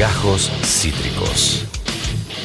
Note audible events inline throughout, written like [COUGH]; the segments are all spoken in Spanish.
Gajos Cítricos.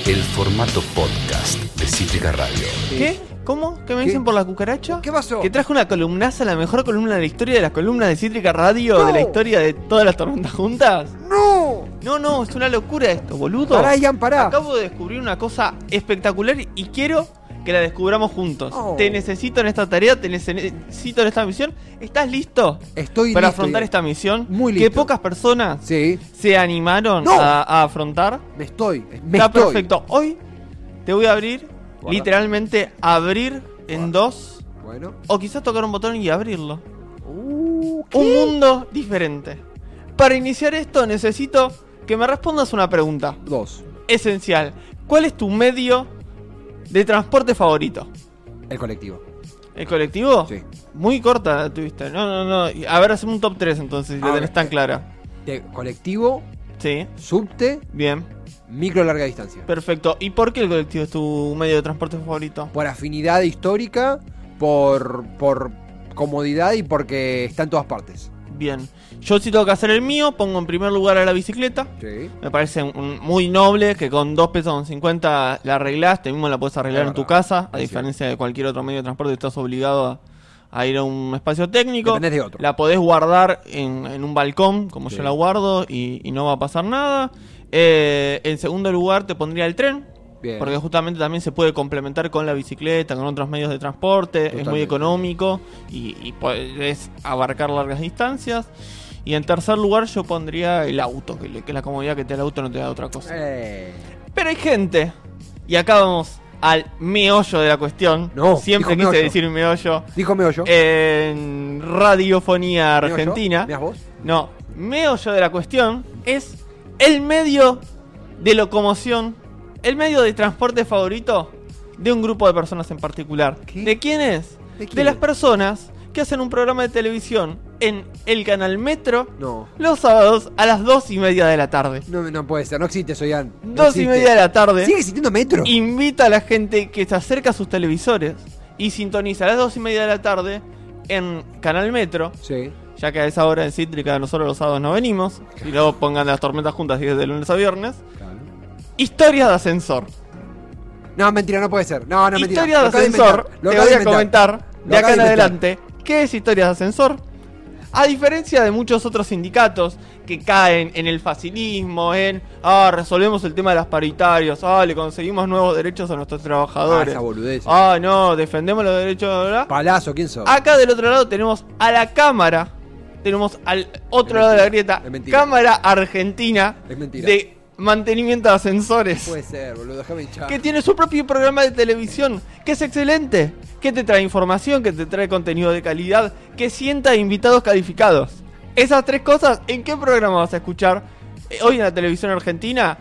El formato podcast de Cítrica Radio. ¿Qué? ¿Cómo? ¿Qué me ¿Qué? dicen por la cucaracha? ¿Qué pasó? Que trajo una columnaza, la mejor columna de la historia de las columnas de Cítrica Radio, No. de la historia de todas las tormentas juntas. ¡No! No, no, es una locura esto, boludo. Pará, Ian, pará. Acabo de descubrir una cosa espectacular y quiero que la descubramos juntos. Oh. Te necesito en esta tarea, te necesito en esta misión. ¿Estás listo Estoy para listo, afrontar esta misión? Muy Que listo. pocas personas Sí, se animaron No. a, a afrontar. me estoy. Me Está estoy. perfecto. Hoy te voy a abrir, Guarda. literalmente abrir en dos, Bueno. o quizás tocar un botón y abrirlo. Uh. Un mundo diferente. Para iniciar esto necesito que me respondas una pregunta Dos. esencial. ¿Cuál es tu medio de transporte favorito? El colectivo. ¿El colectivo? Sí. Muy corta tuviste. No, no, no. A ver, hacemos un top 3 entonces, si la tenés tan clara. De colectivo, Sí, subte, bien. micro larga distancia. Perfecto. ¿Y por qué el colectivo es tu medio de transporte favorito? Por afinidad histórica, por, por comodidad y porque está en todas partes. Bien. Yo si tengo que hacer el mío, pongo en primer lugar a la bicicleta. Sí. Me parece un- un- muy noble que con 2 pesos con 50 la arreglás, te mismo la puedes arreglar en tu casa, a Sí, diferencia de cualquier otro medio de transporte, estás obligado a, a ir a un espacio técnico. Dependés de otro. La podés guardar en, en un balcón, como yo la guardo, y, y no va a pasar nada. Eh, en segundo lugar te pondría el tren. Bien. Porque justamente también se puede complementar con la bicicleta, con otros medios de transporte, es muy económico y, y podés abarcar largas distancias. Y en tercer lugar yo pondría el auto, que, que la comodidad que te da el auto no te da otra cosa. Eh, Pero hay gente, y acá vamos al meollo de la cuestión. No, Siempre quise meollo. decir meollo. Dijo meollo. En radiofonía Meollo. argentina. ¿Mirás vos? No, meollo de la cuestión es el medio de locomoción, el medio de transporte favorito de un grupo de personas en particular. ¿Qué? ¿De quién es? ¿De las personas que hacen un programa de televisión en el canal Metro No. los sábados a las dos y media de la tarde. No, no puede ser, no existe eso, Ian. No Dos y media de la tarde. ¿Sigue existiendo metro? Invita a la gente que se acerca a sus televisores y sintoniza a las dos y media de la tarde en Canal Metro Sí. ya que a esa hora en Cítrica nosotros los sábados no venimos, [LAUGHS] y luego pongan las tormentas juntas y desde lunes a viernes. Historias de ascensor. No, mentira, no puede ser. No, no, mentira. Historias de ascensor. Te voy a comentar de acá en adelante qué es historias de ascensor. A diferencia de muchos otros sindicatos que caen en el facilismo, en ah, resolvemos el tema de las paritarias, ah, le conseguimos nuevos derechos a nuestros Ah, trabajadores. esa boludez. Ah, no, defendemos los derechos de la Palazo, ¿quién sos? Acá del otro lado tenemos a la cámara. Tenemos al otro Es lado de la grieta. es mentira. Cámara Argentina Es mentira. de mantenimiento de ascensores. Puede ser, boludo, déjame hinchar. Que tiene su propio programa de televisión. Que es excelente. Que te trae información, que te trae contenido de calidad. Que sienta invitados calificados. Esas tres cosas, ¿en qué programa vas a escuchar? Eh, Hoy en la televisión argentina,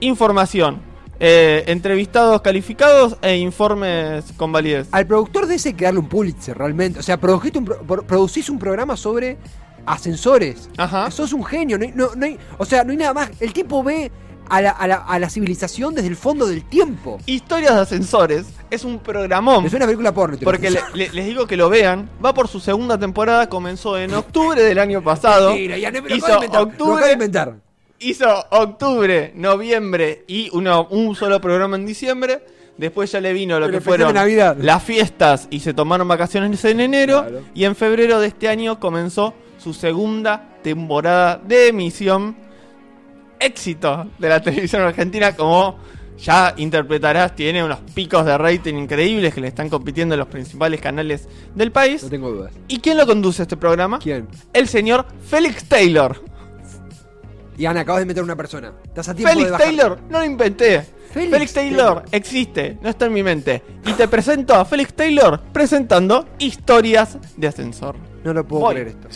información. eh, entrevistados calificados e informes con validez. Al productor de ese hay que darle un Pulitzer, realmente. O sea, produjiste un pro- pro- producís un programa sobre ascensores. Ajá. Sos un genio. No no- no hay- o sea, no hay nada más. El tipo ve a la, a la- a la civilización desde el fondo del tiempo. Historias de ascensores es un programón. Es una película porno. Porque le- juro. le- les digo que lo vean. Va por su segunda temporada. Comenzó en octubre del año pasado. Mentira, ya, no, me lo hizo de inventar, lo octubre, inventar. hizo octubre, noviembre y uno, un solo programa en diciembre. Después ya le vino lo que fueron Navidad. las fiestas y se tomaron vacaciones en enero. Claro. Y en febrero de este año comenzó su segunda temporada de emisión. Éxito de la televisión argentina, como ya interpretarás, tiene unos picos de rating increíbles que le están compitiendo en los principales canales del país. No tengo dudas. ¿Y quién lo conduce a este programa? ¿Quién? El señor Félix Taylor. Y Ana, acabas de meter una persona. Estás a tiempo Félix. Taylor, no lo inventé. Félix Félix, Taylor, Taylor. existe, no está en mi mente. Y te presento a Félix Taylor presentando historias de ascensor. No lo puedo Voy. creer esto.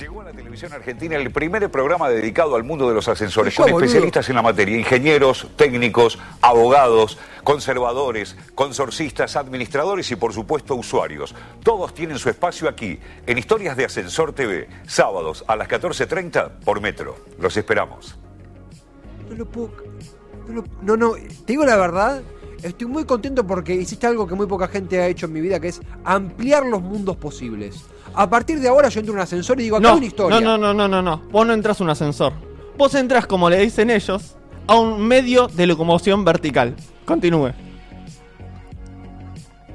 Televisión argentina el primer programa dedicado al mundo de los ascensores, con especialistas en la materia, ingenieros, técnicos, abogados, conservadores, consorcistas, administradores y por supuesto usuarios. Todos tienen su espacio aquí, en Historias de Ascensor TV, sábados a las 14.30 por Metro. Los esperamos. No lo puedo. No, lo- no, no, te digo la verdad. Estoy muy contento porque hiciste algo que muy poca gente ha hecho en mi vida, que es ampliar los mundos posibles. A partir de ahora yo entro en un ascensor y digo, acá No, hay una historia. no, no, no, no, no, no. Vos no entras un ascensor. Vos entras como le dicen ellos a un medio de locomoción vertical. Continúe.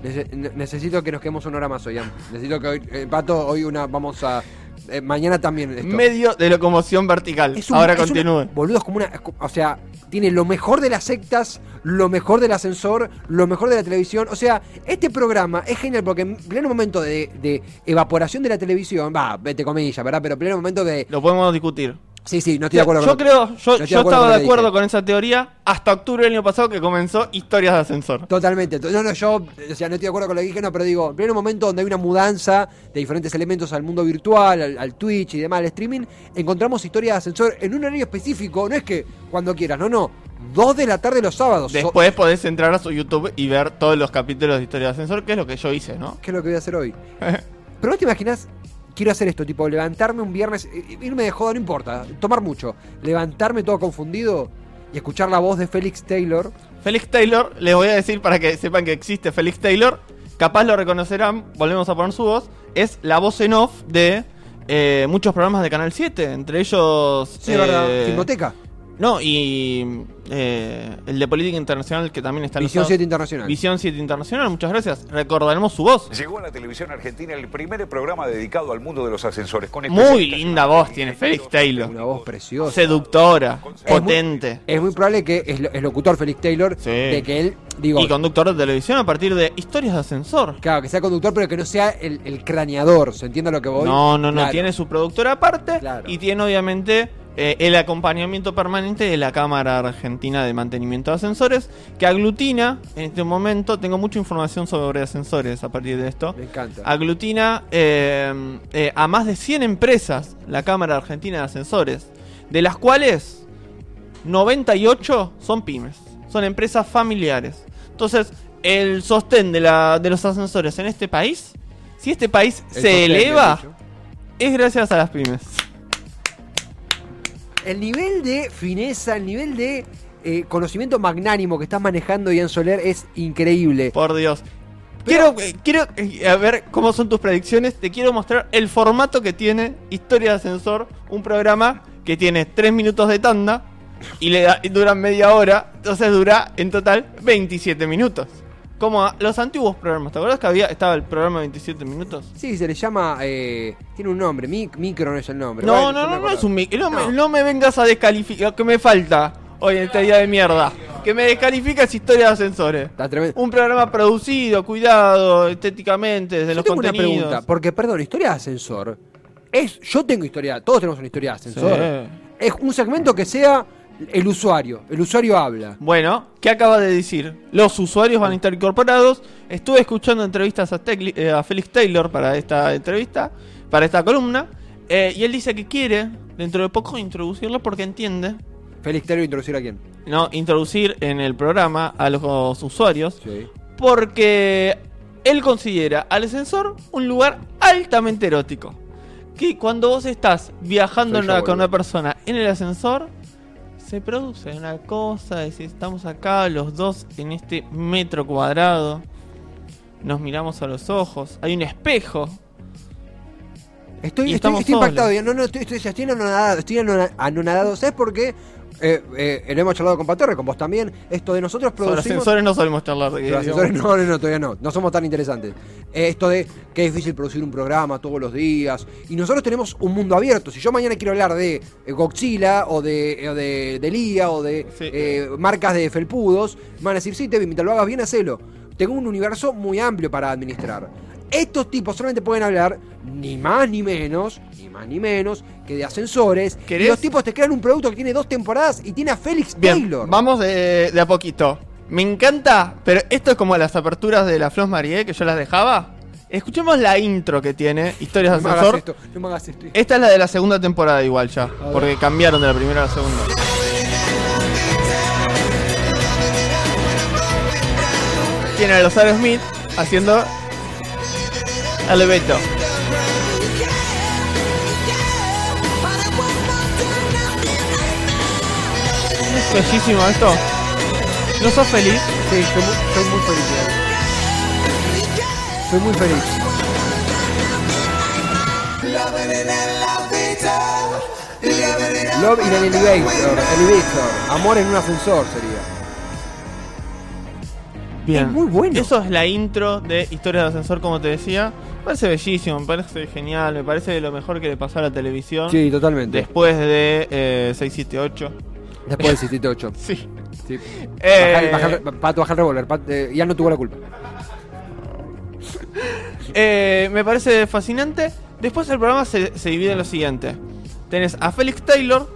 Nece- ne- necesito que nos quedemos una hora más hoy. Necesito que hoy, eh, Pato, hoy una, vamos a... eh, mañana también esto. Medio de locomoción vertical. Un- Ahora continúe. boludo, es como una. O sea, tiene lo mejor de las sectas, lo mejor del ascensor, lo mejor de la televisión. O sea, este programa es genial porque en pleno momento de, de evaporación de la televisión, va, vete comillas, ¿verdad? Pero en pleno momento de. Lo podemos discutir. Sí, sí, no estoy de acuerdo yo con creo, yo, no de yo estaba de que acuerdo con esa teoría hasta octubre del año pasado que comenzó Historias de Ascensor. Totalmente. No, no, yo, o sea, no estoy de acuerdo con lo que dije, no, pero digo, en pleno momento donde hay una mudanza de diferentes elementos al mundo virtual, al, al Twitch y demás, al streaming, encontramos historias de ascensor en un horario específico, no es que cuando quieras, no, no, dos de la tarde los sábados. Después podés entrar a su YouTube y ver todos los capítulos de Historia de Ascensor, que es lo que yo hice, ¿no? ¿Qué es lo que voy a hacer hoy? [LAUGHS] Pero vos te imaginas, quiero hacer esto, tipo, levantarme un viernes, eh, irme de joda, no importa, tomar mucho, levantarme todo confundido y escuchar la voz de Félix Taylor. Félix Taylor, les voy a decir para que sepan que existe Félix Taylor, capaz lo reconocerán, volvemos a poner su voz, es la voz en off de eh, muchos programas de Canal 7, entre ellos... Sí, verdad. eh, Filmoteca. No, y eh, el de Política Internacional que también está en Visión sábados. 7 Internacional. Visión 7 Internacional, muchas gracias. Recordaremos su voz. Llegó a la televisión argentina el primer programa dedicado al mundo de los ascensores. Con Muy linda voz tiene Félix Taylor. Una voz preciosa. Seductora, Es muy- potente. Es muy probable que es, lo- es locutor Félix Taylor, Sí. de que él, digo, Y conductor de televisión a partir de historias de ascensor. claro, que sea conductor, pero que no sea el, el craneador, ¿se entiende lo que voy? No, no, no. Claro. Tiene su productora aparte Claro. y tiene obviamente eh, el acompañamiento permanente de la Cámara Argentina de Mantenimiento de Ascensores que aglutina en este momento. Tengo mucha información sobre ascensores a partir de esto. Me encanta. Aglutina eh, eh, a más de 100 empresas la Cámara Argentina de Ascensores, de las cuales 98 son pymes, son empresas familiares. Entonces, el sostén de, la, de los ascensores en este país, si este país El se eleva, es gracias a las pymes. El nivel de fineza, el nivel de eh, conocimiento magnánimo que estás manejando, Ian Soler, es increíble. Por Dios. Quiero, eh, quiero eh, a ver cómo son tus predicciones. Te quiero mostrar el formato que tiene Historia de Ascensor, un programa que tiene 3 minutos de tanda y le da, y dura media hora. Entonces dura en total 27 minutos. Como a los antiguos programas. ¿Te acuerdas que había estaba el programa de 27 minutos? Sí, se le llama. eh, tiene un nombre, mic- micro no es el nombre. No, no, no, no es un mic. No, me- No. me vengas a descalificar. que me falta hoy en este día de mierda? Que me descalificas Historia de Ascensores. Está tremendo. Un programa producido, cuidado, estéticamente, desde Yo los tengo una contenidos. pregunta, porque perdón, historia de ascensor. Es, yo tengo historia, todos tenemos una historia de ascensor. Sí. Es un segmento que sea el usuario. El usuario habla. Bueno, ¿qué acaba de decir? Los usuarios van a estar incorporados. Estuve escuchando entrevistas a, Tecli- eh, a Felix Taylor para esta entrevista, para esta columna, eh, y él dice que quiere, dentro de poco, introducirlo porque entiende, Félix Taylor introducir a quién. no, introducir en el programa a los usuarios, Sí. porque él considera al ascensor un lugar altamente erótico. Que cuando vos estás viajando yo, una- con una persona en el ascensor, se produce una cosa, de si estamos acá los dos en este metro cuadrado, nos miramos a los ojos, hay un espejo. Estoy, Y estoy, estamos estoy impactado. No, no, estoy, estoy, estoy anonadado. Estoy anona- anonadado. ¿Sabes por qué? Eh, eh, lo hemos charlado con Patorre, con vos también. Esto de nosotros Sobre producimos. ascensores no solemos charlar ascensores no, no, no, todavía no. No somos tan interesantes. Eh, esto de que es difícil producir un programa todos los días. Y nosotros tenemos un mundo abierto. Si yo mañana quiero hablar de eh, Godzilla o de, o de, de Lía o de Sí. eh, marcas de felpudos, me van a decir, sí, Tevi, mientras lo hagas bien, hacelo. Tengo un universo muy amplio para administrar. Estos tipos solamente pueden hablar ni más ni menos, ni más ni menos, que de ascensores. ¿Querés? Y los tipos te crean un producto que tiene dos temporadas y tiene a Félix Bien, Taylor. vamos de, de a poquito. Me encanta, pero esto es como las aperturas de la Flos Marie que yo las dejaba. Escuchemos la intro que tiene Historias no de Ascensor. esto, no me hagas esto. Esta es la de la segunda temporada igual ya, porque cambiaron de la primera a la segunda. Tiene a los Aerosmith haciendo Elevator. Bellísimo esto. ¿No sos feliz? Sí, soy muy, soy muy feliz. Soy muy feliz. Love in an elevator, elevator. Amor en un ascensor sería. Bien. Es muy bueno. Eso es la intro de Historias de Ascensor, como te decía. Me parece bellísimo, me parece genial, me parece lo mejor que le pasó a la televisión. Sí, totalmente. Después de eh, 678. Después del 78. Sí. Sí. Eh, Baja el- baja el- Pato, baja el revólver. Eh, ya no tuvo la culpa. Eh, me parece fascinante. Después el programa se, se divide en lo siguiente. Tenés a Félix Taylor,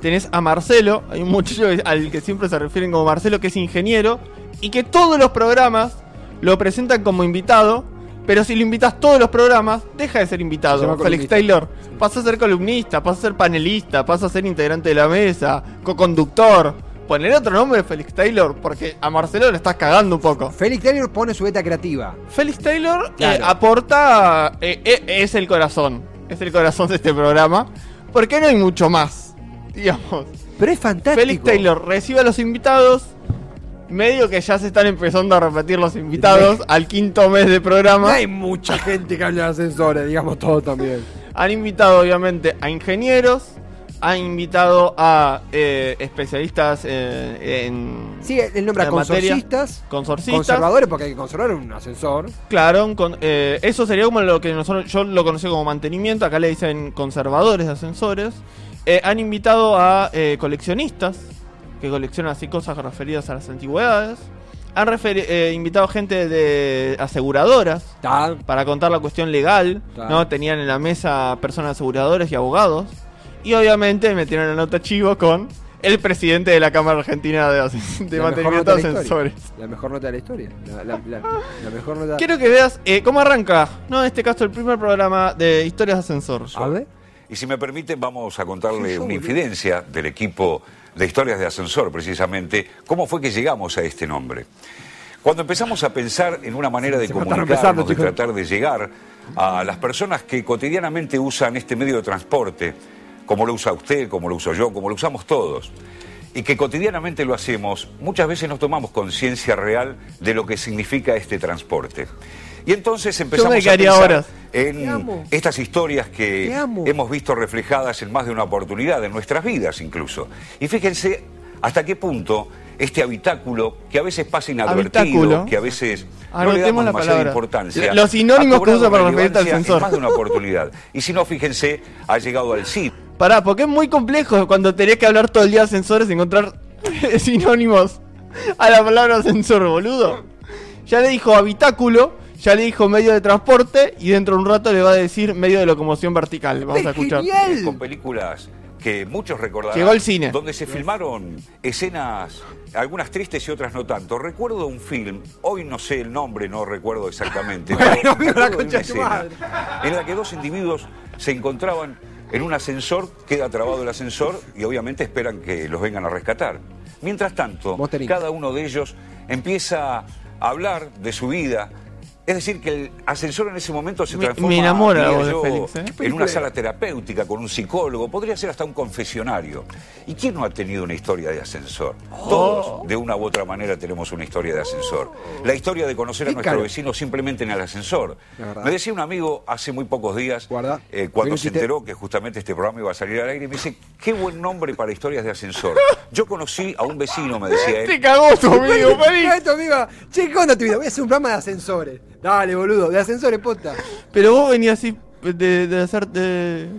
tenés a Marcelo, hay un muchacho al que siempre se refieren como Marcelo, que es ingeniero, y que todos los programas lo presentan como invitado, pero si lo invitas todos los programas, deja de ser Se invitado. Félix. Taylor pasa a ser columnista, pasa a ser panelista, pasa a ser integrante de la mesa, co-conductor. Poner otro nombre Félix Taylor, porque a Marcelo le estás cagando un poco. Félix Taylor pone su beta creativa. Félix Taylor eh, aporta. eh, eh, es el corazón. Es el corazón de este programa. Porque no hay mucho más. Digamos. Pero es fantástico. Félix Taylor recibe a los invitados. Medio que ya se están empezando a repetir los invitados al quinto mes de No programa. hay mucha gente que habla de ascensores, digamos todo también. Han invitado, obviamente, a ingenieros. Han invitado a eh, especialistas eh, en. Sí, él nombra materia. consorcistas, Consorcistas. conservadores, porque hay que conservar un ascensor. Claro, con- eh, eso sería como lo que nosotros, yo lo conocí como mantenimiento, acá le dicen conservadores de ascensores. Han invitado a coleccionistas, que coleccionan así cosas referidas a las antigüedades. Han referi- eh, invitado gente de aseguradoras para contar la cuestión legal. Tenían en la mesa personas aseguradores y abogados. Y obviamente metieron la nota chivo con el presidente de la Cámara Argentina de, Mantenimiento de la. Ascensores. La mejor nota de la historia. La, la- la- la mejor nota. Quiero que veas eh, cómo arranca, ¿no? En este caso, el primer programa de historias de ascensor. A ver. Y si me permiten, vamos a contarle una boludo. infidencia del equipo de historias de ascensor, precisamente, cómo fue que llegamos a este nombre. Cuando empezamos a pensar en una manera de comunicarnos, de tratar de llegar a las personas que cotidianamente usan este medio de transporte, como lo usa usted, como lo uso yo, como lo usamos todos, y que cotidianamente lo hacemos, muchas veces nos tomamos conciencia real de lo que significa este transporte. Y entonces empezamos a pensar horas. En estas historias que hemos visto reflejadas en más de una oportunidad, en nuestras vidas incluso. Y fíjense hasta qué punto este habitáculo, que a veces pasa inadvertido, Habitáculo. que a veces no le damos la demasiada palabra. importancia. Los sinónimos que usa para referirte al relevancia en sensor. más de una oportunidad. Y si no, fíjense, ha llegado al sí. Pará, porque es muy complejo cuando tenés que hablar todo el día de ascensores y encontrar [LAUGHS] sinónimos a la palabra ascensor, boludo. Ya le dijo habitáculo, ya le dijo medio de transporte y dentro de un rato le va a decir medio de locomoción vertical. Vamos a ¡Es escuchar. genial! con películas que muchos recordarán. Llegó el cine. Donde se filmaron escenas, algunas tristes y otras no tanto. Recuerdo un film, hoy no sé el nombre, no recuerdo exactamente. [LAUGHS] Bueno, pero la concha escena. En la que dos individuos se encontraban en un ascensor, queda trabado el ascensor y obviamente esperan que los vengan a rescatar. Mientras tanto, cada uno de ellos empieza a hablar de su vida. Es decir, que el ascensor en ese momento se transforma me enamora de Félix, ¿eh? en una sala terapéutica con un psicólogo, podría ser hasta un confesionario. ¿Y quién no ha tenido una historia de ascensor? Oh. Todos, de una u otra manera, tenemos una historia de ascensor. La historia de conocer a nuestro caro. vecino simplemente en el ascensor. Me decía un amigo hace muy pocos días, eh, cuando se enteró que justamente este programa iba a salir al aire, me dice, qué buen nombre para historias de ascensor. [LAUGHS] Yo conocí a un vecino, me decía Te él, cagó tu [LAUGHS] amigo, Félix. Esto, amigo. Che, ¿qué onda tu vida? Voy a hacer un programa de ascensores. Dale, boludo, de ascensores, posta. Pero vos venías así de, de hacer de-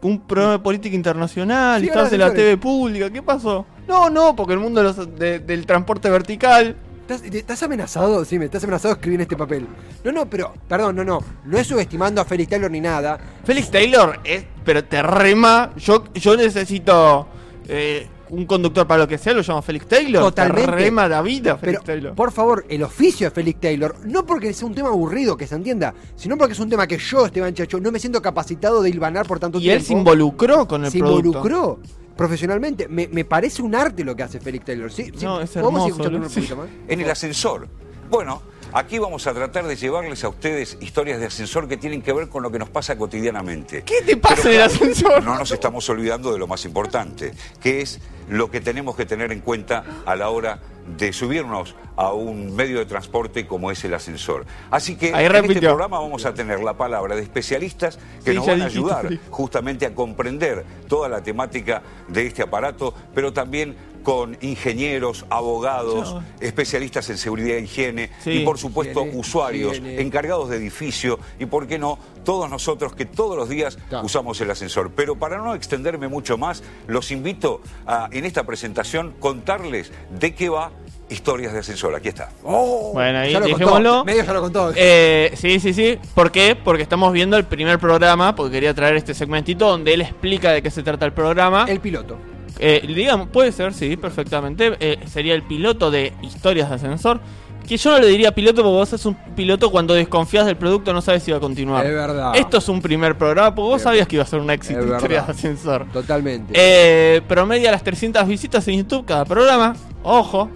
un programa de política internacional Sí, y estabas en la. TV pública. ¿Qué pasó? No, no, porque el mundo de los- de- del transporte vertical. ¿Estás, estás amenazado? Sí, me estás amenazado de escribir en este papel. No, no, pero, perdón, no, no. No es subestimando a Félix Taylor ni nada. Félix Taylor es, pero te rema. Yo, yo necesito eh, un conductor para lo que sea, lo llamo Félix Taylor. Totalmente. Te rema la vida, Pero, Félix Taylor. por favor, el oficio de Félix Taylor, no porque sea un tema aburrido, que se entienda, sino porque es un tema que yo, Esteban Chacho, no me siento capacitado de hilvanar por tanto y tiempo. él se involucró con el se producto. involucró profesionalmente. Me, me parece un arte lo que hace Félix Taylor. ¿Sí? sí, No, es ¿Podemos hermoso, escuchando ¿no? un poquito más? en el ascensor. Bueno, aquí vamos a tratar de llevarles a ustedes historias de ascensor que tienen que ver con lo que nos pasa cotidianamente. ¿Qué te pasa Pero en el ascensor? No nos estamos olvidando de lo más importante, que es lo que tenemos que tener en cuenta a la hora de subirnos a un medio de transporte como es el ascensor. Así que Ahí en este programa vamos a tener la palabra de especialistas que Sí, nos van a ayudar justamente a comprender toda la temática de este aparato, pero también con ingenieros, abogados, especialistas en seguridad e higiene Sí. y por supuesto Higiene, usuarios, higiene. encargados de edificio y por qué no, todos nosotros que todos los días usamos el ascensor. Pero para no extenderme mucho más, los invito a en esta presentación contarles de qué va Historias de Ascensor. Aquí está. Oh, Bueno, ahí ya lo dejémoslo. contó. Medio ya lo contó. Eh, sí, sí, sí. ¿Por qué? Porque estamos viendo el primer programa, porque quería traer este segmentito donde él explica de qué se trata el programa. el piloto. Eh, digamos, puede ser, sí, perfectamente. Eh, sería el piloto de historias de ascensor. Que yo no le diría piloto porque vos sos un piloto cuando desconfías del producto, no sabes si va a continuar. Es verdad. Esto es un primer programa porque vos Es- sabías que iba a ser un éxito es historias de ascensor. Totalmente. Eh, promedia las 300 visitas en YouTube cada programa. Ojo.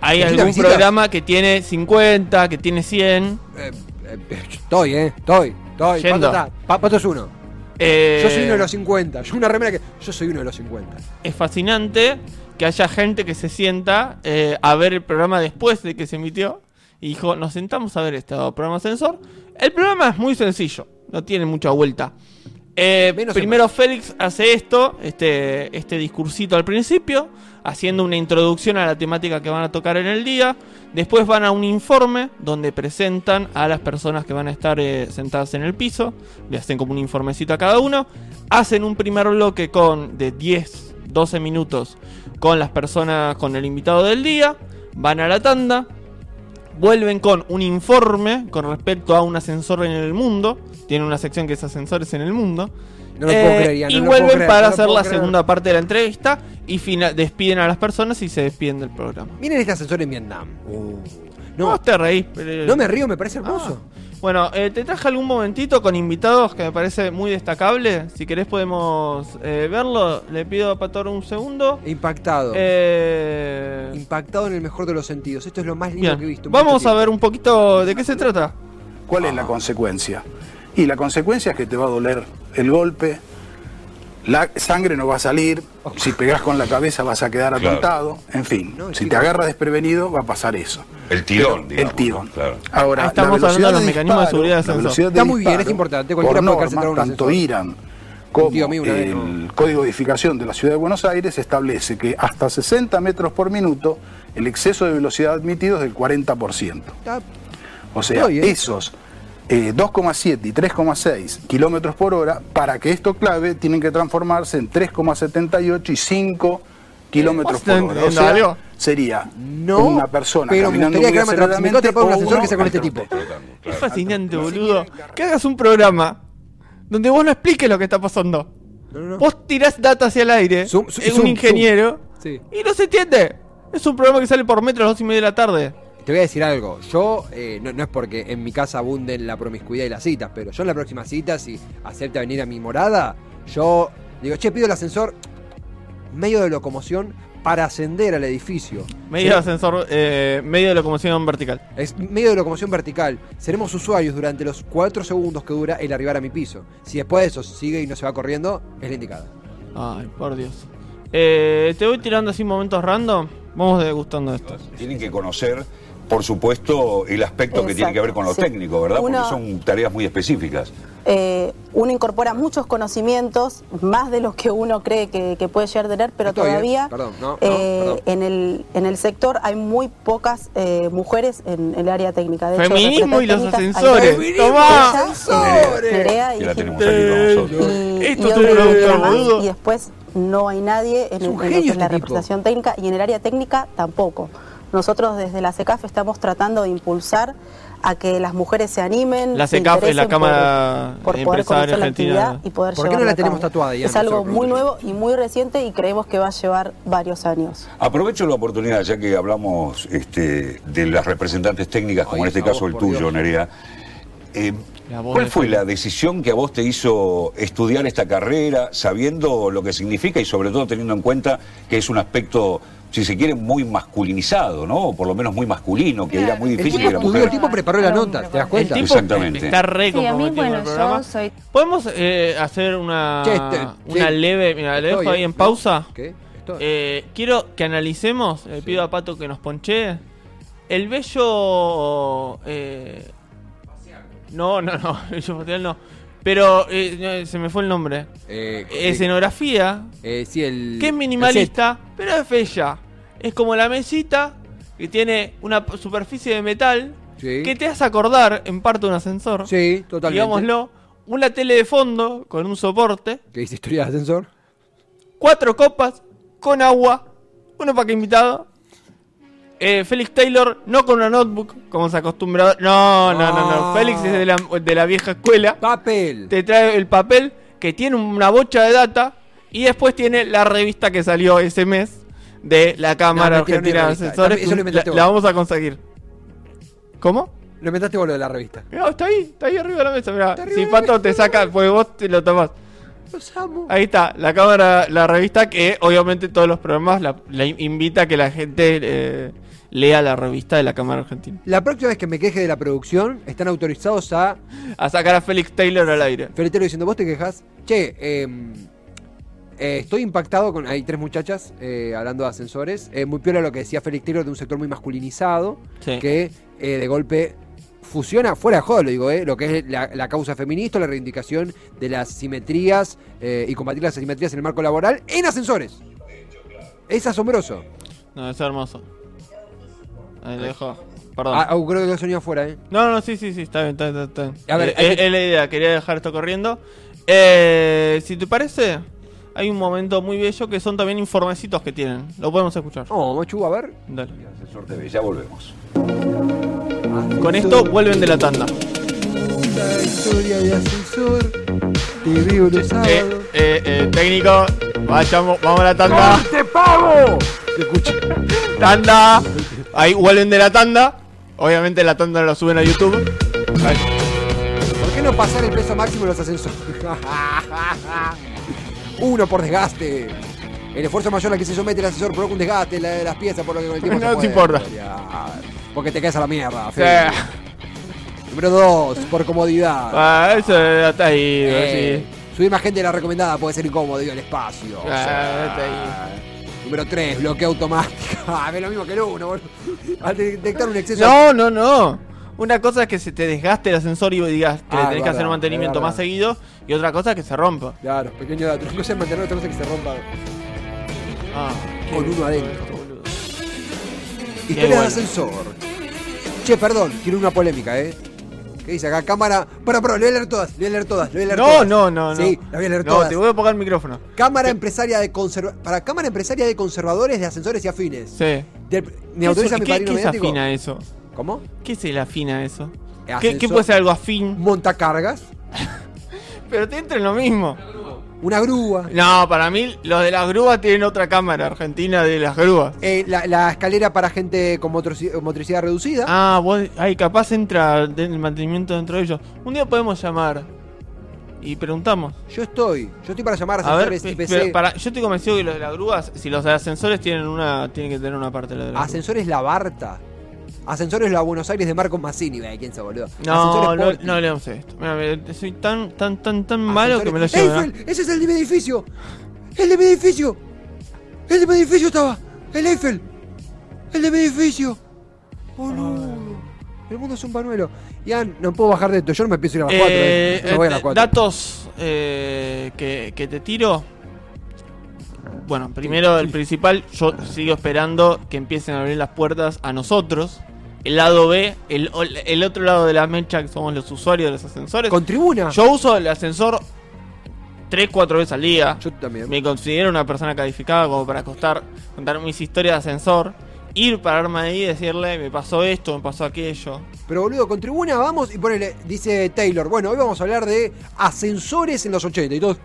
Hay 300 algún programa que tiene 50, que tiene 100. Eh, eh, estoy, ¿eh? Estoy. Estoy. Yendo. Pato, está. Pa- Pato es uno. Eh, Yo soy uno de los 50. Yo una remera que. Yo soy uno de los 50. Es fascinante que haya gente que se sienta eh, a ver el programa después de que se emitió. Y dijo, nos sentamos a ver este programa Sensor. El programa es muy sencillo, no tiene mucha vuelta. Eh, primero Félix hace esto, este, este discursito al principio, haciendo una introducción a la temática que van a tocar en el día. Después van a un informe donde presentan a las personas que van a estar eh, sentadas en el piso. Le hacen como un informecito a cada uno. Hacen un primer bloque con de 10, 12 minutos con las personas, con el invitado del día. Van a la tanda. Vuelven con un informe con respecto a un ascensor en el mundo. Tiene una sección que es ascensores en el mundo. No lo Eh, puedo creer, Ian, y lo vuelven puedo creer, para no hacer la creer. segunda parte de la entrevista y despiden a las personas y se despiden del programa. Miren este ascensor en Vietnam. Uh. No, No, te reís. pero- no me río, me parece hermoso. Ah. Bueno, eh, te traje algún momentito con invitados que me parece muy destacable. Si querés podemos eh, verlo. Le pido a Pator un segundo. Impactado. Eh, Impactado en el mejor de los sentidos. Esto es lo más lindo bien. que he visto. Vamos a ver un poquito de qué se trata. ¿Cuál es la consecuencia? Y la consecuencia es que te va a doler el golpe, la sangre no va a salir, si pegás con la cabeza vas a quedar Claro. atontado, en fin, No, si te agarras desprevenido va a pasar eso. El tirón, Pero- digamos, El tirón. ¿no? Claro. Ahora, Ahí estamos la velocidad hablando de los mecanismos de seguridad la velocidad de Está muy bien, es importante, Por norma, tanto. IRAN como el ¿no? Código de Edificación de la Ciudad de Buenos Aires establece que hasta 60 metros por minuto el exceso de velocidad admitido es del 40%. Está- O sea, esos eh, 2,7 y 3,6 kilómetros por hora, para que esto clave, tienen que transformarse en 3,78 y 5 kilómetros ¿Vos por hora. O sea, sería No, una persona pero caminando muy en un aceleradamente ascensor que sea con este tipo. Es fascinante, boludo. Que hagas un programa donde vos no expliques lo que está pasando. No, no, no. Vos tirás data hacia el aire. Zoom, zoom, es zoom, un ingeniero. Sí. Y no se entiende. Es un programa que sale por metro a las dos y media de la tarde. Te voy a decir algo. Yo, eh, no, no es porque en mi casa abunden la promiscuidad y las citas, pero yo en la próxima cita, si acepta venir a mi morada, yo digo, che, pido el ascensor medio de locomoción para ascender al edificio. Medio de ascensor, eh, medio de locomoción vertical. Es medio de locomoción vertical. Seremos usuarios durante los 4 segundos que dura el arribar a mi piso. Si después de eso sigue y no se va corriendo, es la indicada. Ay, por Dios. Eh, te voy tirando así momentos random. Vamos degustando esto. Tienen que conocer, por supuesto, el aspecto que tiene que ver con lo sí. técnico, ¿verdad? Uno- Porque son tareas muy específicas. Eh, uno incorpora muchos conocimientos, más de los que uno cree que, que puede llegar a tener, pero Estoy, ¿eh? todavía Perdón, no, no, eh, en, el, en el sector hay muy pocas eh, mujeres en el área técnica. De hecho, Feminismo y los ascensores. Ella, Nerea y Que la Jimena. tenemos aquí con nosotros. y, Esto y es un otro productor, grupo más, boludo. y después no hay nadie en, Es el- un en lo que genio es la este tipo. representación técnica y en el área técnica tampoco. Nosotros desde la CECAF estamos tratando de impulsar a que las mujeres se animen. La se CECAF es la Cámara por, por poder conocer la Argentina. actividad y poder ¿Por qué no la tenemos tatuada? Es algo muy nuevo y muy reciente y creemos que va a llevar varios años. Aprovecho la oportunidad, ya que hablamos este, de las representantes técnicas, como Ay, en este caso el tuyo, Dios. Nerea. Eh, ¿Cuál fue la decisión que a vos te hizo estudiar esta carrera, sabiendo lo que significa y sobre todo teniendo en cuenta que es un aspecto, si se quiere, muy masculinizado, ¿no? O por lo menos muy masculino, que era muy El difícil tipo que la estudió, el tipo preparó la nota, ¿te das El cuenta? tipo Exactamente. está re Sí, a mí, bueno, el yo soy... ¿Podemos eh, hacer una, este- una sí. leve... Mira, le dejo ahí ¿eh? en pausa. ¿Qué? Estoy. Eh, quiero que analicemos, le pido a Pato que nos ponche El bello. eh, no, no, no. [LAUGHS] El bello facial no. Pero eh, no, se me fue el nombre. Eh, Escenografía. eh, sí, el. Que es minimalista, pero es bella. Es como la mesita que tiene una superficie de metal Sí. que te hace acordar en parte un ascensor. Sí, totalmente. Digámoslo. Una tele de fondo con un soporte. Que dice historia de ascensor. Cuatro copas con agua. Uno para que invitado. Eh, Félix Taylor, no con una notebook, como se acostumbra. No, no, no, no. No. Félix es de la, de la vieja escuela. Papel. Te trae el papel que tiene una bocha de data. Y después tiene la revista que salió ese mes de la Cámara No, Argentina de no. Ascensores. Eso lo La, la vamos a conseguir. ¿Cómo? Lo inventaste vos lo de la revista. Mirá, está ahí, está ahí arriba de la mesa. Mirá. Si Pato te saca, pues vos te lo tomás. Los amo. Ahí está, la cámara, la revista que obviamente todos los programas la, la invita a que la gente eh, lea la revista de la Cámara Argentina. La próxima vez que me queje de la producción, están autorizados a A sacar a Félix Taylor al aire. Feletero diciendo, vos te quejas. Che, eh, eh, estoy impactado con. Hay tres muchachas eh, hablando de ascensores. Eh, muy piola lo que decía Félix Taylor de un sector muy masculinizado. Sí. Que eh, de golpe fusiona, fuera de joda lo digo, eh, lo que es la, la causa feminista, la reivindicación de las simetrías eh, y combatir las asimetrías en el marco laboral en ascensores. Es asombroso. No, es hermoso. Ahí lo dejo. Perdón. Ah, ah, creo que el sonido afuera, ¿eh? No, no, sí, sí, sí, está bien, está bien. Está bien. A ver, Eh, hay eh, que- es la idea, quería dejar esto corriendo. Eh, si te parece, hay un momento muy bello que son también informecitos que tienen. Lo podemos escuchar. Oh, Machu, a ver. Dale. TV, ya volvemos. Con esto vuelven de la tanda. La historia de ascensor. Los Eh, sábados. eh, eh, técnico, vayamos, vamos a la tanda. ¡Te pago! Te escucho. Tanda. Ahí vuelven de la tanda. Obviamente la tanda lo suben a YouTube. ¿Por qué no pasar el peso máximo en los ascensores? [LAUGHS] Uno por desgaste. El esfuerzo mayor al que se somete el ascensor provoca un desgaste la- de las piezas, por lo que con el tiempo No se te puede importa. Porque te caes a la mierda. Sí. Número dos, por comodidad. Ah, eso está ahí. Eh, sí. Subir más gente de la recomendada puede ser incómodo, digo, el espacio. Ah, está ahí. Número 3, bloqueo automático. [LAUGHS] Ah, es lo mismo que el 1, boludo. Al detectar un exceso. No, no, no. Una cosa es que se te desgaste el ascensor y digas que Ah, le tenés que hacer un mantenimiento es más verdad. seguido. Y otra cosa es que se rompa. Claro, pequeño dato. No sé mantener otra cosa que se rompa Ah, con uno adentro. Historia de bueno. ascensor. Che, perdón, tiene una polémica, ¿eh? ¿Qué dice acá? Cámara. Pero, pero, lo voy a leer todas, lo voy a leer todas, lo voy a leer No, todas. no, no, no. Sí, la voy a leer No, todas. te voy a apagar el micrófono. Cámara empresaria de conserva para Cámara empresaria de conservadores de ascensores y afines. Sí. Del- ¿Me ¿Qué, autoriza mi qué- padrino qué es afina eso? ¿Cómo? ¿Qué es el afina eso? ¿Qué, qué puede ser algo afín? Montacargas, [LAUGHS] Pero te entra en lo mismo. Una grúa, No, para mí los de las grúas tienen otra cámara argentina de las grúas. eh, la, la escalera para gente con motrici- motricidad reducida. Ah, vos, ay, capaz entra el mantenimiento dentro de ellos. Un día podemos llamar y preguntamos. Yo estoy, yo estoy para llamar A ver, ascensores pe- IPC. pero para, yo estoy convencido que los de las grúas, si los de ascensores tienen una, tienen que tener una parte de la las Ascensores La Barta. Ascensores La Buenos Aires de Marcos Mazzini. Ve, ¿Quién se boludo? No, no, no leemos esto. Mira, soy tan, tan, tan, tan malo que me lo llevo. ¡Eiffel! ¡Ese es el de mi edificio! ¡El de mi edificio! ¡El de mi edificio estaba! ¡El Eiffel! ¡El de mi edificio! ¡Boludo! El mundo es un panuelo. Ian, no puedo bajar de esto. Yo no me pienso ir a las 4. Eh, me voy a las eh, 4. datos eh, que, que te tiro. Bueno, primero el principal, yo sigo esperando que empiecen a abrir las puertas a nosotros. El lado B, el, el otro lado de la mecha, que somos los usuarios de los ascensores. Con tribuna. Yo uso el ascensor 3, 4 veces al día. Yo también. Me considero una persona calificada como para contar mis historias de ascensor. Ir, pararme ahí y decirle, me pasó esto, me pasó aquello. Pero boludo, con tribuna vamos y ponele, dice Taylor. Bueno, hoy vamos a hablar de ascensores en los 80 y todo.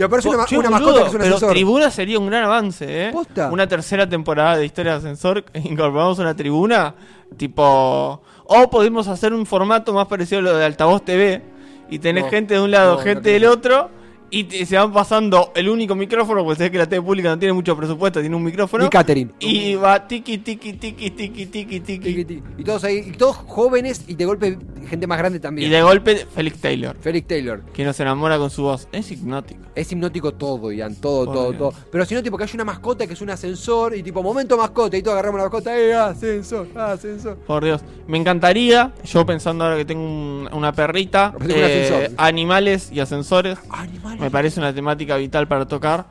Y aparece una, Che, una boludo, mascota que es un pero ascensor. tribuna sería un gran avance, ¿eh? ¿Posta? Una tercera temporada de Historia de Ascensor, [LAUGHS] incorporamos una tribuna, tipo... O podemos hacer un formato más parecido a lo de Altavoz TV, y tenés No, gente de un lado, no, gente no del otro, Y te- se van pasando el único micrófono, porque sé que la TV pública no tiene mucho presupuesto, tiene un micrófono. Y catering. Y va tiki, tiki, tiki, tiki, tiki, tiki. Y todos ahí, y todos jóvenes y de golpe gente más grande también. Y de golpe, Felix Taylor, Felix Taylor. que nos enamora con su voz. Es hipnótico. Es hipnótico todo, Ian, todo, Por todo, Dios. todo. Pero si no, tipo que hay una mascota que es un ascensor y tipo, momento mascota, y todos agarramos la mascota, ¡eh, ascensor, ascensor! Por Dios. Me encantaría, yo pensando ahora que tengo un- una perrita, un eh, ascensor. animales y ascensores. Animales. Me parece una temática vital para tocar.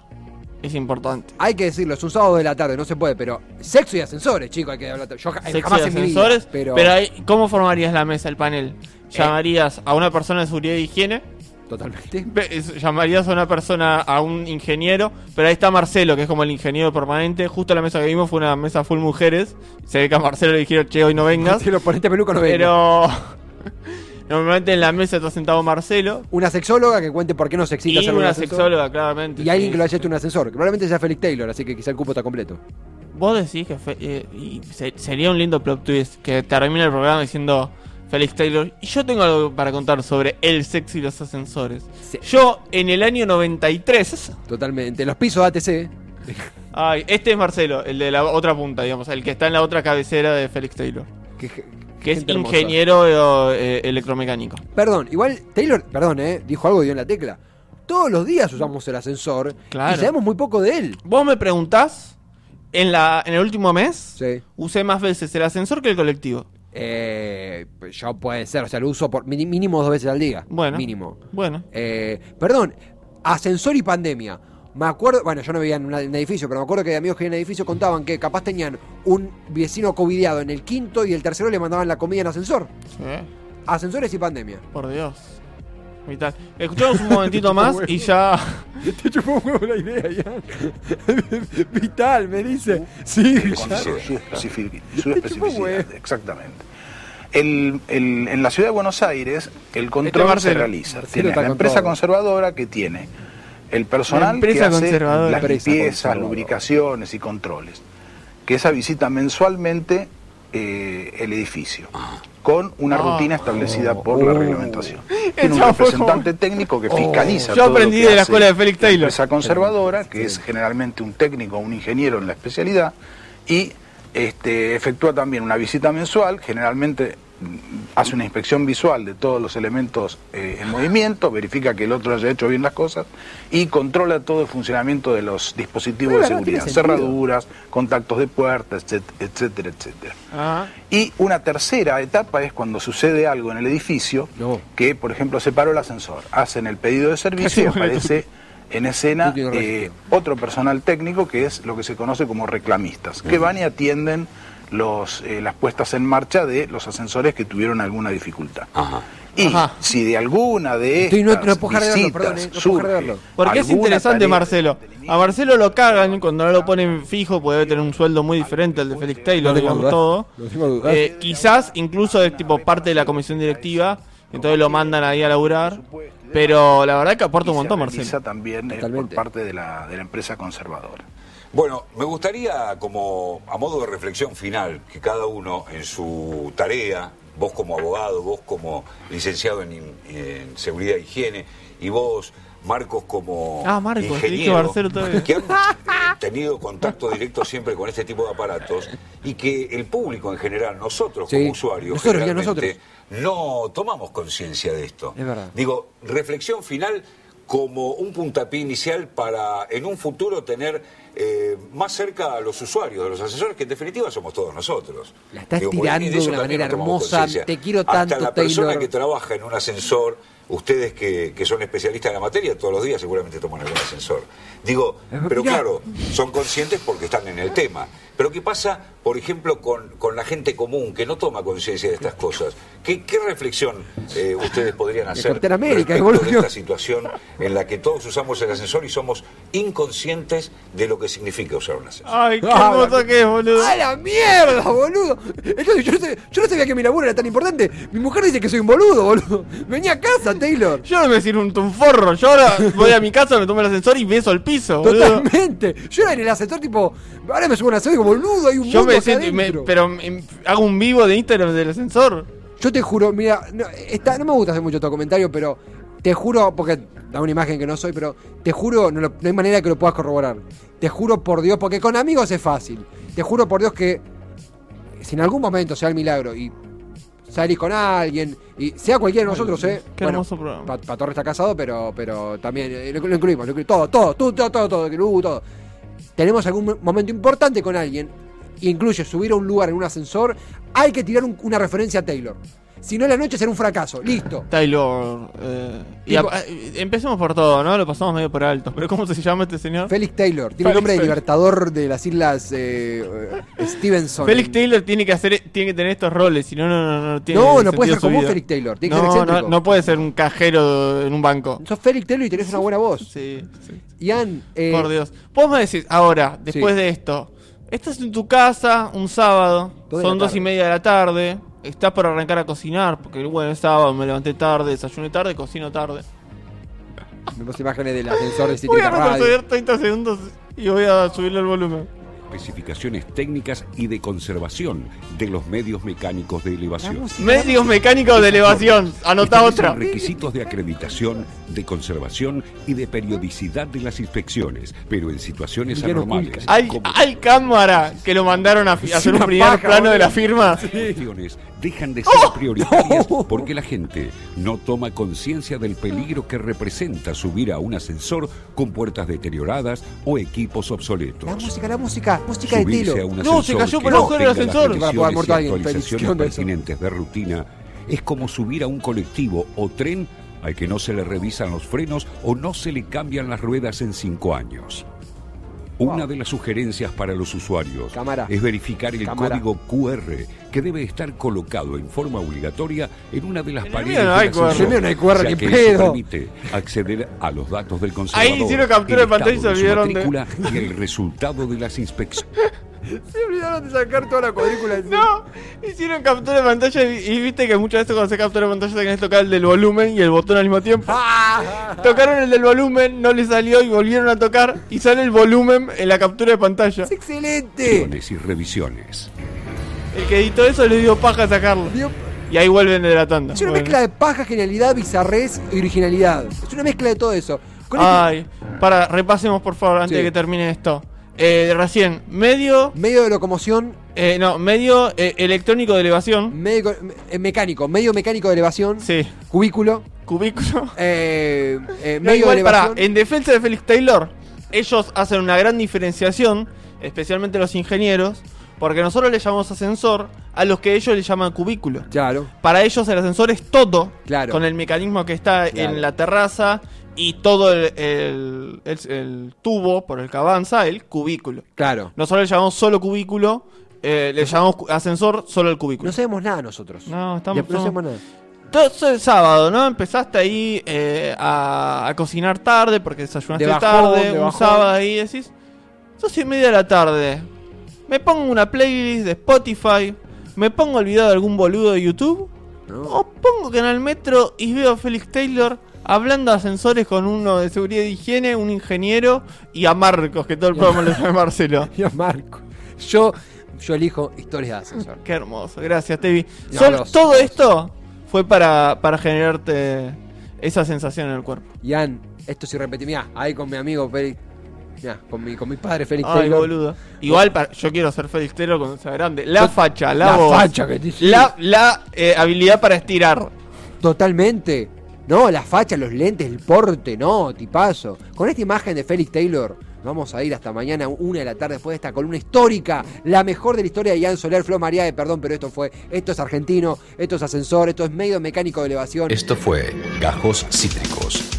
Es importante. Hay que decirlo, es un sábado de la tarde, no se puede, pero sexo y ascensores, chicos, hay que hablar. Yo ja- Sexo jamás y en mi vida, ascensores. pero, pero ahí, ¿cómo formarías la mesa, el panel? ¿Llamarías a una persona de seguridad e higiene? totalmente. Llamarías a una persona, a un ingeniero, pero ahí está Marcelo, que es como el ingeniero permanente. Justo la mesa que vimos fue una mesa full mujeres. Se ve que a Marcelo le dijeron, che, hoy no vengas. [LAUGHS] Si lo ponete peluco no vengo. pero normalmente en la mesa está sentado Marcelo. Una sexóloga que cuente por qué no se excita Y hacer una sexóloga, claramente. Y alguien sí. que lo haya hecho en un ascensor, que probablemente sea Felix Taylor, así que quizá el cupo está completo. Vos decís que fe- eh, y se- sería un lindo plot twist que termine el programa diciendo Felix Taylor. Y yo tengo algo para contar sobre el sexo y los ascensores. Sí. Yo, en el año 93, Totalmente. Los pisos ATC. [LAUGHS] Ay, este es Marcelo, el de la otra punta, digamos, el que está en la otra cabecera de Félix Taylor. Que, Que es ingeniero eh, electromecánico. Perdón, igual Taylor, perdón, eh, dijo algo y dio en la tecla. Todos los días usamos el ascensor Claro. y sabemos muy poco de él. Vos me preguntás, en, la, en el último mes, Sí. usé más veces el ascensor que el colectivo. Eh, pues yo puede ser, o sea, lo uso por mínimo dos veces al día. Bueno. Mínimo. Bueno, Eh, perdón, ascensor y pandemia. Me acuerdo, bueno, yo no vivía en un edificio, pero me acuerdo que amigos que vivían en edificio contaban que capaz tenían un vecino covidiado en el quinto y el tercero le mandaban la comida en ascensor. sí, Ascensores y pandemia. por Dios. Vital. Escuchamos un momentito más y ya. [LAUGHS] Te chupó un huevo la idea, ya. [LAUGHS] Vital, me dice. Sí, con ya. su, especific- su especificidad. Exactamente. El- el- en la ciudad de Buenos Aires, el control se Marcelo. realiza. Tiene la empresa todo. conservadora que tiene el personal que hace las limpiezas, lubricaciones y controles. Que esa visita mensualmente eh, el edificio. Con una Ah. rutina establecida por la Oh. reglamentación. Tiene un representante técnico que fiscaliza. Oh. Yo todo lo aprendí que de la escuela de Félix Taylor. Empresa conservadora, que es generalmente un técnico o un ingeniero en la especialidad, y este, efectúa también una visita mensual, generalmente hace una inspección visual de todos los elementos eh, en movimiento, verifica que el otro haya hecho bien las cosas y controla todo el funcionamiento de los dispositivos Pero de seguridad, cerraduras, contactos de puertas, etcétera, etcétera. Ah, Y una tercera etapa es cuando sucede algo en el edificio, No. que por ejemplo se paró el ascensor, hacen el pedido de servicio y aparece en escena eh, otro personal técnico que es lo que se conoce como reclamistas, que van y atienden los, eh, las puestas en marcha de los ascensores que tuvieron alguna dificultad. Y Ajá. si de alguna de Estoy- estas no- no puedo de verlo, visitas perdón, eh, no puedo verlo. porque es interesante Marcelo. A Marcelo lo cagan cuando no lo ponen fijo, puede tener un sueldo muy diferente al de Félix Taylor, No digamos todo. Eh, quizás incluso es tipo parte de la comisión directiva, entonces lo mandan ahí a laburar. Pero la verdad que aporta un montón, Marcelo. también eh, por parte de la, de la empresa conservadora. Bueno, me gustaría, como a modo de reflexión final, que cada uno en su tarea, vos como abogado, vos como licenciado en, en seguridad e higiene, y vos, Marcos, como Ah, Marcos, ingeniero, que han eh, tenido contacto directo siempre con este tipo de aparatos, y que el público en general, nosotros Sí, como usuarios, nosotros, generalmente, no tomamos conciencia de esto. Es verdad. Digo, reflexión final como un puntapié inicial para en un futuro tener eh, más cerca a los usuarios de los asesores, que en definitiva somos todos nosotros. La estás Digo, tirando de eso una manera hermosa. Te quiero Hasta tanto, la persona Taylor. que trabaja en un ascensor, ustedes que, que son especialistas en la materia, todos los días seguramente toman algún ascensor. Digo, pero Mirá. claro, son conscientes porque están en el tema. Pero ¿qué pasa, por ejemplo, con, con la gente común que no toma conciencia de estas cosas? ¿Qué, qué reflexión eh, ustedes podrían hacer América, respecto de esta situación en la que todos usamos el ascensor y somos inconscientes de lo que significa usar un ascensor? Ay, [LAUGHS] qué Ah, la- que es, boludo. ¡A la mierda, boludo! Entonces, yo, no sabía, yo no sabía que mi laburo era tan importante. Mi mujer dice que soy un boludo, boludo. Vení a casa, Taylor. Yo no me sirvo un, un forro. Yo ahora voy a mi casa, me tomo el ascensor y beso el piso, boludo. Totalmente. Yo era en el ascensor, tipo, ahora me subo a un ascensor y digo, boludo, hay un Yo mundo me acá siento, me- pero me- hago un vivo de Instagram del ascensor. Yo te juro, mira, no, está- no me gusta hacer mucho tu comentario, pero Te juro, porque da una imagen que no soy, pero te juro, no, lo- no hay manera que lo puedas corroborar. Te juro por Dios, porque con amigos es fácil. Te juro por Dios que si en algún momento sea el milagro y salís con alguien, y sea cualquiera de nosotros, ¿eh? Qué hermoso programa. Pa- Patorre está casado, pero, pero también eh, lo, lo incluimos, lo incluimos. Todo, todo, todo, todo, todo, todo, Lu, todo. Tenemos algún mo- momento importante con alguien, incluye subir a un lugar en un ascensor, hay que tirar un- una referencia a Taylor. Si no, la noche será un fracaso. Listo. Taylor. eh, y a- eh, empecemos por todo, ¿no? Lo pasamos medio por alto. ¿Pero cómo se llama este señor? Félix Taylor. Tiene el nombre de libertador de las islas eh, eh, Stevenson. Félix Taylor tiene que hacer, tiene que tener estos roles, si no, no, no, no tiene No, no puede ser como. Félix Taylor. Tiene que ser No, no, excéntrico. no puede ser un cajero en un banco. Sos Félix Taylor y tenés una buena voz. Sí, sí. Ian, eh, Por Dios. Vos me decís, ahora, después Sí. de esto, estás en tu casa un sábado, son dos y media de la tarde, estás por arrancar a cocinar, porque bueno, es sábado, me levanté tarde, desayuné tarde, cocino tarde. me puse imágenes del ascensor de [LAUGHS] City Voy a retroceder 30 segundos y voy a subirle el volumen. Especificaciones técnicas y de conservación de los medios mecánicos de elevación. Medios mecánicos de elevación, anota otra. requisitos de acreditación, de conservación y de periodicidad de las inspecciones, pero en situaciones anormales. Hay, hay cámara que lo mandaron a a hacer un primer paja, plano de la firma. cuestiones dejan de ser prioritarias porque la gente no toma conciencia del peligro que representa subir a un ascensor con puertas deterioradas o equipos obsoletos. La música, la música, música de Subirse a un No, ascensor se cayó que por el no agujero del tenga las ascensor. Que va a poder revisiones muerto y alguien. Félix, actualizaciones ¿qué onda eso? pertinentes de rutina es como subir a un colectivo o tren al que no se le revisan los frenos o no se le cambian las ruedas en cinco años. Una de las sugerencias para los usuarios Cámara. es verificar el Cámara. código QR que debe estar colocado en forma obligatoria en una de las En paredes no hay ascensor, En el no hay ya ni que pedo. permite acceder a los datos del conservador. hicieron captura de pantalla y se olvidaron de- y el resultado de las inspecciones. [LAUGHS] Se olvidaron de sacar toda la cuadrícula. No, hicieron captura de pantalla y, y viste que muchas veces cuando haces captura de pantalla tenés que tocar el del volumen y el botón al mismo tiempo. Ah. Tocaron el del volumen, no le salió y volvieron a tocar y sale el volumen en la captura de pantalla. ¡Es excelente! y revisiones. El que editó eso le dio paja a sacarlo. Y ahí vuelven de la tanda. Es una Bueno. mezcla de paja, genialidad, bizarrez y originalidad. Es una mezcla de todo eso. Con este Ay, para, repasemos por favor antes Sí. de que termine esto. Eh, recién, medio, medio de locomoción, eh, no, medio eh, electrónico de elevación. medio eh, mecánico, medio mecánico de elevación, Sí, cubículo, cubículo. eh, No, medio igual, de elevación. en defensa de Félix Taylor, ellos hacen una gran diferenciación, especialmente los ingenieros, porque nosotros le llamamos ascensor a los que ellos le llaman cubículo. Claro, Para ellos el ascensor es todo, Claro. con el mecanismo que está Claro. en la terraza y todo el, el- el- el tubo por el que avanza, el cubículo. claro. Nosotros le llamamos solo cubículo, eh, le llamamos ascensor solo el cubículo. No sabemos nada nosotros. No, estamos- no sabemos nada. Todo el sábado, ¿no? Empezaste ahí eh, a, a cocinar tarde porque desayunaste De bajón, tarde, de un sábado ahí decís, dos y media de la tarde, me pongo una playlist de Spotify, me pongo el video de algún boludo de YouTube, No. o pongo Canal Metro y veo a Félix Taylor hablando de ascensores con uno de seguridad y higiene, un ingeniero y a Marcos, que todo el programa lo llama Marcelo. [LAUGHS] Y a Marco. Yo, yo elijo historias de ascensor. Qué hermoso, gracias Tevi. No, Sol- los- todo los- esto fue para, para generarte esa sensación en el cuerpo. Ian, esto sí repetí. Mirá, ahí con mi amigo Félix. Mirá, con mi, con mi padre Félix Ay, Taylor. boludo. Igual para- yo quiero ser Félix Taylor cuando sea grande. La Yo- facha, la, la voz, facha que te- La, la eh, habilidad para estirar. Totalmente. No, la facha, los lentes, el porte, no, tipazo. Con esta imagen de Félix Taylor, vamos a ir hasta mañana, una de la tarde, después de esta columna histórica, la mejor de la historia de Ian Soler, Flo Mariae, perdón, pero esto fue, esto es argentino, esto es ascensor, esto es medio mecánico de elevación. Esto fue Gajos Cítricos.